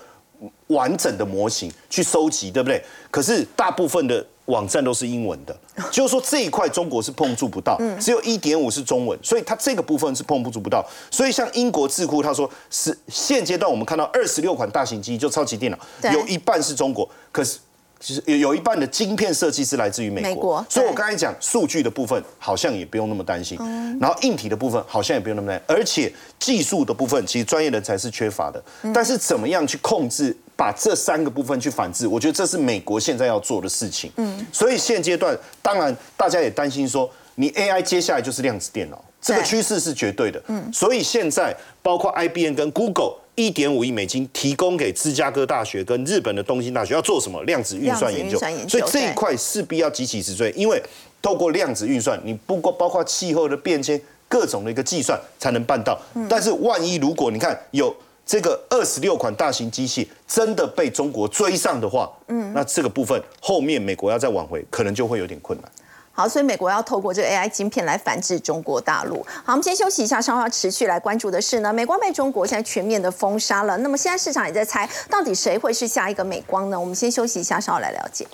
完整的模型去收集，对不对？可是大部分的网站都是英文的，就是说这一块中国是碰触不到，只有一点五是中文，所以它这个部分是碰触不到。所以像英国智库他说，是现阶段我们看到二十六款大型机，就超级电脑，有一半是中国，可是。其实有有一半的晶片设计是来自于美国，所以我刚才讲数据的部分好像也不用那么担心，然后硬体的部分好像也不用那么担心，而且技术的部分其实专业人才是缺乏的，但是怎么样去控制把这三个部分去反制，我觉得这是美国现在要做的事情。嗯，所以现阶段当然大家也担心说，你 AI 接下来就是量子电脑，这个趋势是绝对的。嗯，所以现在包括 IBM 跟 Google。一点五亿美金提供给芝加哥大学跟日本的东京大学，要做什么量子运算研究？所以这一块势必要急起直追，因为透过量子运算，你不过包括气候的变迁，各种的一个计算才能办到。但是万一如果你看有这个二十六款大型机器真的被中国追上的话，嗯，那这个部分后面美国要再挽回，可能就会有点困难。好，所以美国要透过这个 AI 晶片来反制中国大陆。好，我们先休息一下，稍后要持续来关注的是呢，美光被中国现在全面的封杀了。那么现在市场也在猜，到底谁会是下一个美光呢？我们先休息一下，稍后来了解。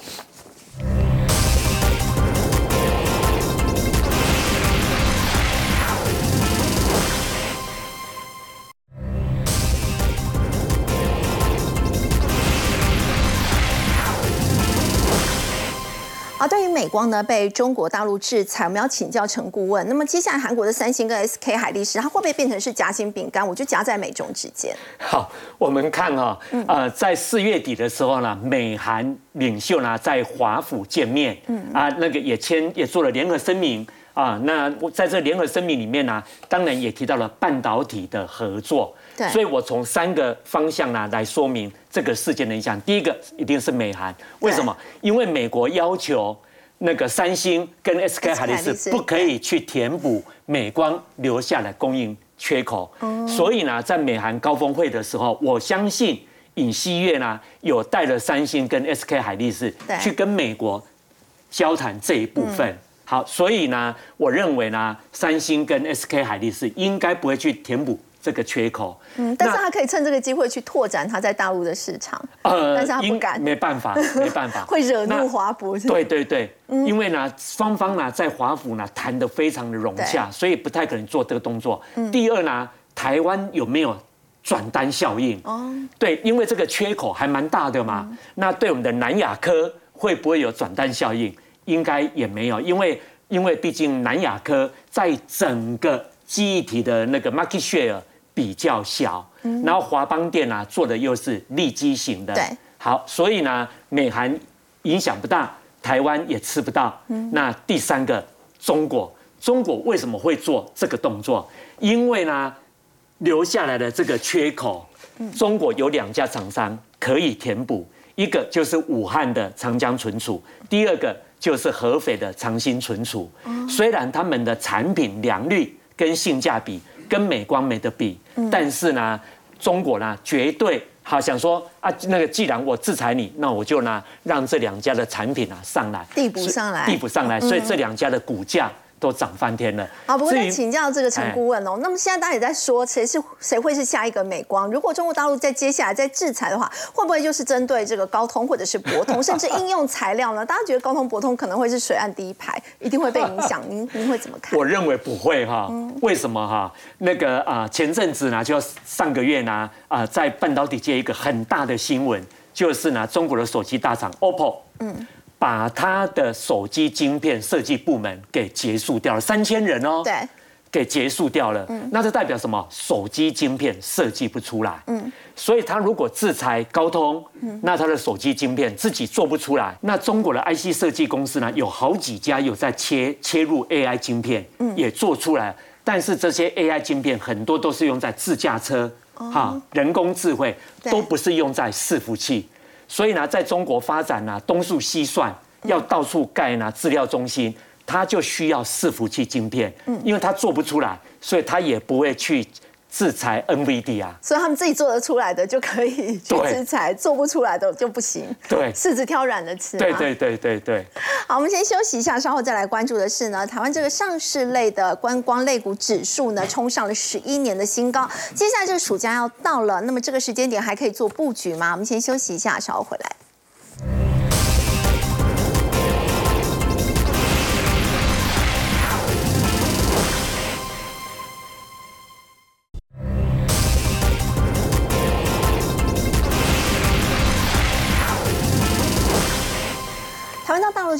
美光呢被中国大陆制裁，我们要请教陈顾问。那么接下来韩国的三星跟 SK 海力士，它会不会变成是夹心饼干？我就夹在美中之间。好，我们看哈，呃，在四月底的时候呢，美韩领袖呢在华府见面，嗯啊，那个也签也做了联合声明啊。那在这联合声明里面呢，当然也提到了半导体的合作。所以我从三个方向呢来说明这个事件的影响。第一个一定是美韩，为什么？因为美国要求那个三星跟 SK 海力士不可以去填补美光留下的供应缺口。所以呢，在美韩高峰会的时候，我相信尹锡悦呢有带了三星跟 SK 海力士去跟美国交谈这一部分。好，所以呢，我认为呢，三星跟 SK 海力士应该不会去填补。这个缺口，嗯，但是他可以趁这个机会去拓展他在大陆的市场，呃，但是他不敢，没办法，没办法，会惹怒华府。对对对，因为呢，双方呢在华府呢谈得非常的融洽，所以不太可能做这个动作。第二呢，台湾有没有转单效应？哦，对，因为这个缺口还蛮大的嘛，那对我们的南亚科会不会有转单效应？应该也没有，因为因为毕竟南亚科在整个记忆体的那个 market share。比较小，然后华邦电啊做的又是利基型的，对，好，所以呢，美韩影响不大，台湾也吃不到。那第三个，中国，中国为什么会做这个动作？因为呢，留下来的这个缺口，中国有两家厂商可以填补，一个就是武汉的长江存储，第二个就是合肥的长兴存储。虽然他们的产品良率跟性价比跟美光没得比，但是呢，中国呢绝对好想说啊，那个既然我制裁你，那我就呢让这两家的产品啊上来，递补上来递补上来，所以这两家的股价。都涨翻天了。好，不过再请教这个陈顾问哦。那么现在大家也在说，谁是谁会是下一个美光？如果中国大陆在接下来在制裁的话，会不会就是针对这个高通或者是博通，甚至应用材料呢？大家觉得高通、博通可能会是水岸第一排，一定会被影响。您您会怎么看？我认为不会哈。为什么哈？那个啊，前阵子呢，就上个月呢啊，在半导体界一个很大的新闻，就是呢，中国的手机大厂 OPPO，嗯。把他的手机晶片设计部门给结束掉了，三千人哦，对，给结束掉了。嗯，那这代表什么？手机晶片设计不出来。嗯，所以他如果制裁高通，嗯那他的手机晶片自己做不出来。那中国的 IC 设计公司呢，有好几家有在切切入 AI 晶片，嗯，也做出来。但是这些 AI 晶片很多都是用在自驾车，哈，人工智慧都不是用在伺服器。所以呢，在中国发展呢，东数西算，要到处盖呢资料中心，它就需要伺服器晶片，嗯，因为它做不出来，所以它也不会去。制裁 NVD 啊，所以他们自己做得出来的就可以去制裁，做不出来的就不行。对，柿子挑软的吃。对对对对对。好，我们先休息一下，稍后再来关注的是呢，台湾这个上市类的观光类股指数呢，冲上了十一年的新高。接下来这个暑假要到了，那么这个时间点还可以做布局吗？我们先休息一下，稍后回来。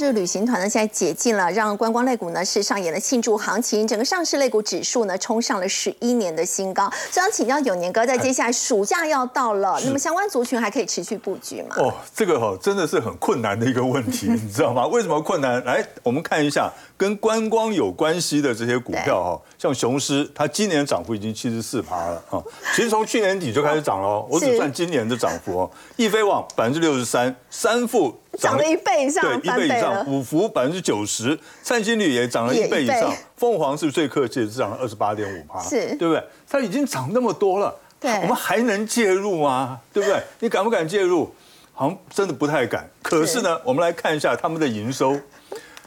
这个旅行团呢，现在解禁了，让观光类股呢是上演了庆祝行情，整个上市类股指数呢冲上了十一年的新高。所以想请教永年哥，在接下来暑假要到了，那么相关族群还可以持续布局吗？哦，这个哈真的是很困难的一个问题，你知道吗？为什么困难？来，我们看一下跟观光有关系的这些股票哈，像雄狮，它今年涨幅已经七十四趴了哈，其实从去年底就开始涨了，我只算今年的涨幅哦。易飞网百分之六十三，三富。涨了一倍以上，对，一倍以上。五福百分之九十，灿星率也涨了一倍以上。凤凰是最客气的，涨了二十八点五趴，是，对不对？它已经涨那么多了，对，我们还能介入吗？对不对？你敢不敢介入？好像真的不太敢。可是呢，我们来看一下他们的营收。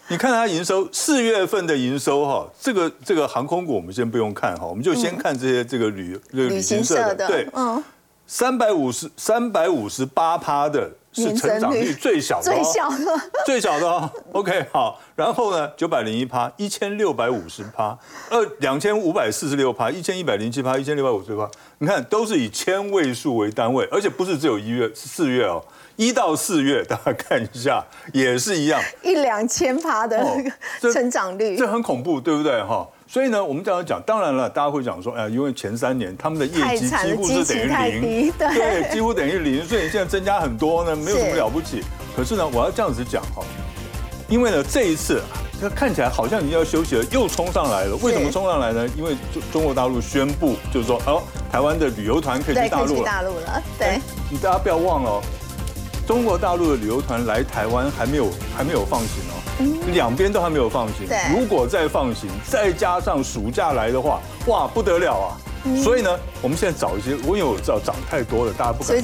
你看它营收，四月份的营收哈，这个这个航空股我们先不用看哈，我们就先看这些这个旅这个旅行社的，对，嗯，三百五十三百五十八趴的。是成长率最小的，最小的，最小的哦。OK，好，然后呢，九百零一趴，一千六百五十趴，二两千五百四十六趴，一千一百零七趴，一千六百五十趴。你看，都是以千位数为单位，而且不是只有一月、是四月哦，一到四月，大家看一下，也是一样，一两千趴的 成长率，这很恐怖，对不对？哈。所以呢，我们这样讲，当然了，大家会讲说，哎，因为前三年他们的业绩几乎是等于零，对，几乎等于零，所以现在增加很多呢，没有什么了不起。可是呢，我要这样子讲哈，因为呢，这一次它看起来好像已经要休息了，又冲上来了。为什么冲上来呢？因为中中国大陆宣布，就是说，哦，台湾的旅游团可以去大陆了。大陆了，对。你大家不要忘了，中国大陆的旅游团来台湾还没有还没有放行哦。两边都还没有放行，如果再放行，再加上暑假来的话，哇，不得了啊！所以呢，我们现在找一些，我因为我知道涨太多了，大家不敢